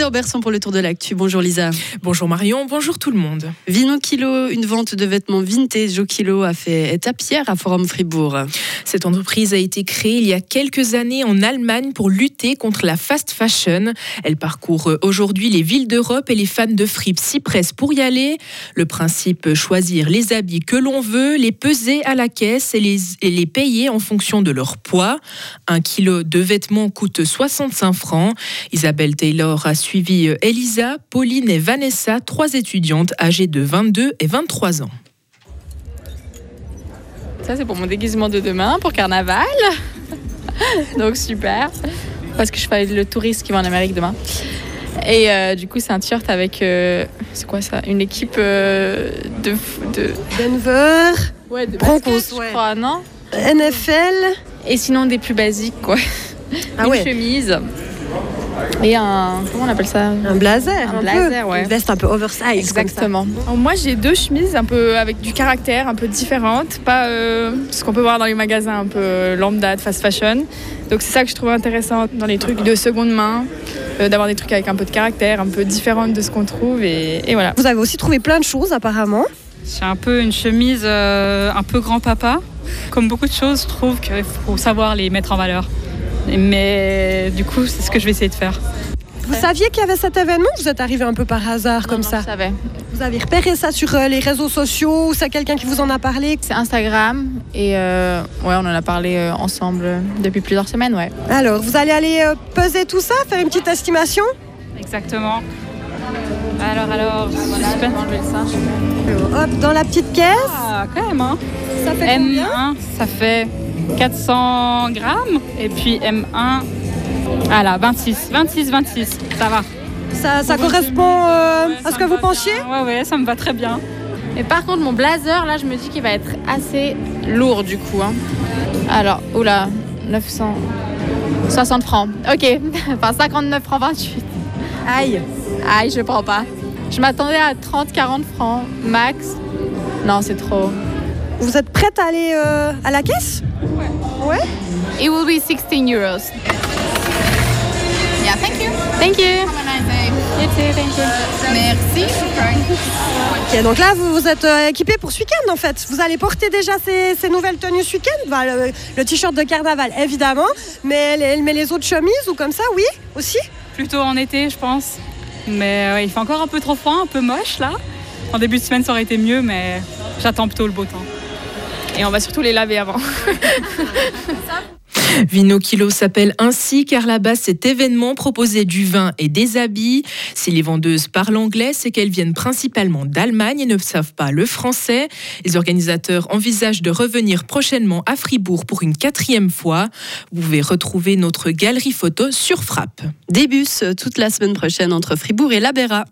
Lisa Auberson pour le tour de l'actu. Bonjour Lisa. Bonjour Marion, bonjour tout le monde. Vino Kilo, une vente de vêtements vintage au kilo a fait étape hier à Forum Fribourg. Cette entreprise a été créée il y a quelques années en Allemagne pour lutter contre la fast fashion. Elle parcourt aujourd'hui les villes d'Europe et les fans de fripe s'y pressent pour y aller. Le principe, choisir les habits que l'on veut, les peser à la caisse et les, et les payer en fonction de leur poids. Un kilo de vêtements coûte 65 francs. Isabelle Taylor a suivi euh, Elisa, Pauline et Vanessa, trois étudiantes âgées de 22 et 23 ans. Ça, c'est pour mon déguisement de demain, pour carnaval. Donc super. Parce que je fais le touriste qui va en Amérique demain. Et euh, du coup, c'est un t-shirt avec. euh, c'est quoi ça? Une équipe euh, de, de. Denver, Ouais, de Broncos, basket, ouais. je crois, non? NFL. Et sinon, des plus basiques, quoi. Ah Une ouais. chemise. Et un. Comment on appelle ça Un blazer, Un un, blazer, peu. ouais. Une veste un peu oversize. Exactement. Alors, Moi, j'ai deux chemises un peu avec du caractère, un peu différentes, pas euh, ce qu'on peut voir dans les magasins un peu euh, lambda de fast fashion. Donc c'est ça que je trouve intéressant dans les trucs de seconde main, euh, d'avoir des trucs avec un peu de caractère, un peu différentes de ce qu'on trouve et, et voilà. Vous avez aussi trouvé plein de choses apparemment. C'est un peu une chemise euh, un peu grand-papa. Comme beaucoup de choses, je trouve qu'il faut savoir les mettre en valeur. Mais du coup, c'est ce que je vais essayer de faire. Vous saviez qu'il y avait cet événement? Ou Vous êtes arrivé un peu par hasard comme Non, ça Je savais. Vous avez repéré ça sur euh, les réseaux sociaux ou c'est quelqu'un qui vous en a parlé? C'est Instagram et euh, ouais, on en a parlé euh, ensemble depuis plusieurs semaines, ouais. Alors, vous allez aller peser tout ça, faire une petite estimation? Exactement. Alors, alors, super. Hop, dans la petite caisse. Ah, quand même, hein. Ça fait combien? M1, ça fait 400 grammes. Et puis M1, voilà, 26. 26, 26, ça va. Ça, ça correspond euh, Ouais, à ce que vous pensiez bien. Ouais, ouais, ça me va très bien. Et par contre, mon blazer, là, je me dis qu'il va être assez lourd du coup. hein. Alors, oula, 960 francs. Ok, enfin 59 francs 28. Aïe. Aïe, je prends pas. Je m'attendais à 30-40 francs max. Non, c'est trop. Vous êtes prête à aller euh, à la caisse? It will be 16 euros. Yeah, thank you. Thank you. Have a nice day. You too, thank you. Merci. Ok, donc là, vous vous êtes euh, équipé pour ce week-end en fait. Vous allez porter déjà ces, ces nouvelles tenues ce week-end? Bah, le, le t-shirt de carnaval, évidemment. Mais les, mais les autres chemises ou comme ça, oui, aussi? Plutôt en été, je pense. Mais euh, ouais, il fait encore un peu trop froid, un peu moche là. En début de semaine, ça aurait été mieux, mais j'attends plutôt le beau temps. Et on va surtout les laver avant. Vino Kilo s'appelle ainsi car là-bas cet événement proposait du vin et des habits. Si les vendeuses parlent anglais, c'est qu'elles viennent principalement d'Allemagne et ne savent pas le français. Les organisateurs envisagent de revenir prochainement à Fribourg pour une quatrième fois. Vous pouvez retrouver notre galerie photo sur Frappe. Des bus toute la semaine prochaine entre Fribourg et La Béra.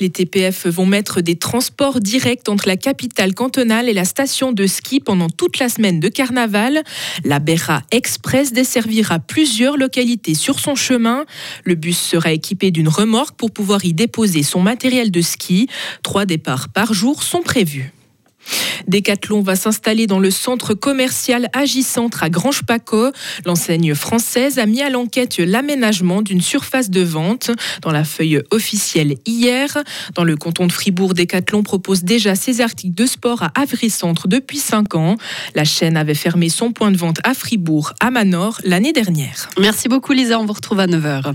Les TPF vont mettre des transports directs entre la capitale cantonale et la station de ski pendant toute la semaine de carnaval. La Berra Express desservira plusieurs localités sur son chemin. Le bus sera équipé d'une remorque pour pouvoir y déposer son matériel de ski. Trois départs par jour sont prévus. Decathlon va s'installer dans le centre commercial Agicentre à Grange-Paco. L'enseigne française a mis à l'enquête l'aménagement d'une surface de vente dans la feuille officielle hier. Dans le canton de Fribourg, Decathlon propose déjà ses articles de sport à Avry-Centre depuis 5 ans. La chaîne avait fermé son point de vente à Fribourg, à Manor, l'année dernière. Merci beaucoup Lisa, on vous retrouve à 9h.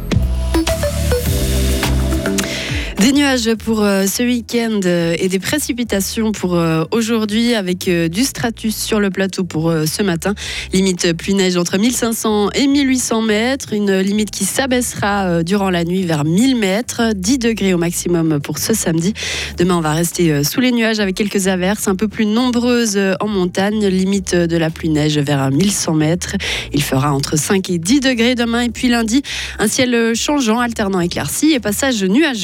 Des nuages pour euh, ce week-end euh, et des précipitations pour euh, aujourd'hui avec du stratus sur le plateau pour ce matin. Limite pluie-neige entre 1500 et 1800 mètres. Une limite qui s'abaissera durant la nuit vers 1000 mètres. 10 degrés au maximum pour ce samedi. Demain, on va rester sous les nuages avec quelques averses un peu plus nombreuses en montagne. Limite de la pluie-neige vers 1100 mètres. Il fera entre 5 et 10 degrés demain et puis lundi. Un ciel changeant, alternant éclairci et passage nuageux.